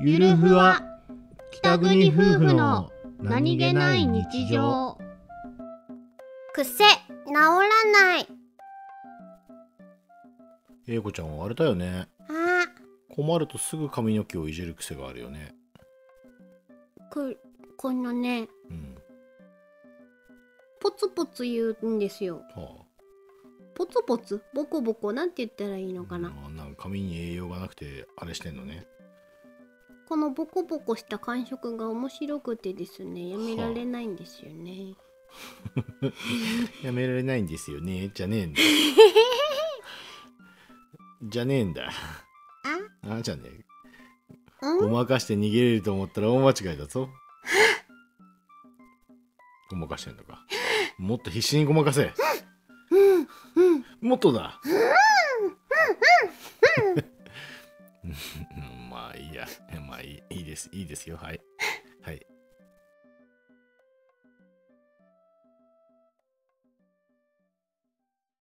ゆるふわ北国夫婦の癖治らない。英子ちゃんはあれだよね。あ。困るとすぐ髪の毛をいじる癖があるよね。ここのね。うん。ポツポツ言うんですよ。はポツポツ？ボコボコ？なんて言ったらいいのあかな、うんなんか髪に栄養がなくてあれしてんのねこのボコボコした感触が面白くてですねやめられないんですよね、やめられないんですよね。じゃねえんだ。じゃねえんだ。あ？じゃねえ。あうん？ごまかして逃げれると思ったら大間違いだぞ。ごまかしてんのか。もっと必死にごまかせ。もっとだうんまあいいや。まあいいですいいですよ。はい。はい。